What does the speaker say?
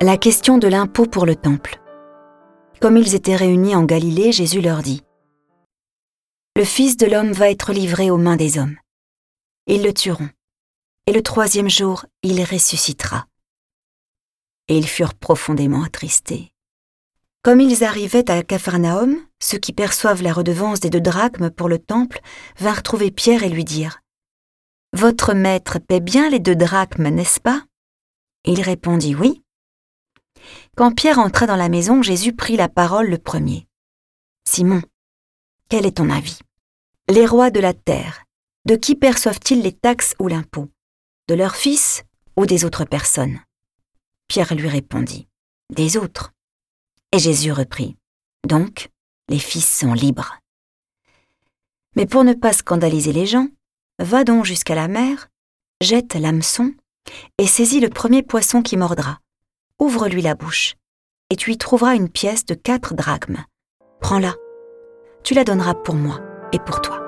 La question de l'impôt pour le temple. Comme ils étaient réunis en Galilée, Jésus leur dit Le Fils de l'homme va être livré aux mains des hommes. Ils le tueront, et le troisième jour, il ressuscitera. Et ils furent profondément attristés. Comme ils arrivaient à Capharnaüm, ceux qui perçoivent la redevance des deux drachmes pour le temple vinrent trouver Pierre et lui dirent Votre maître paie bien les deux drachmes, n'est-ce pas? Il répondit Oui. Quand Pierre entra dans la maison, Jésus prit la parole le premier. Simon, quel est ton avis? Les rois de la terre, de qui perçoivent-ils les taxes ou l'impôt? De leurs fils ou des autres personnes? Pierre lui répondit, Des autres. Et Jésus reprit, Donc, les fils sont libres. Mais pour ne pas scandaliser les gens, va donc jusqu'à la mer, jette l'hameçon et saisis le premier poisson qui mordra ouvre-lui la bouche, et tu y trouveras une pièce de quatre drachmes. Prends-la. Tu la donneras pour moi et pour toi.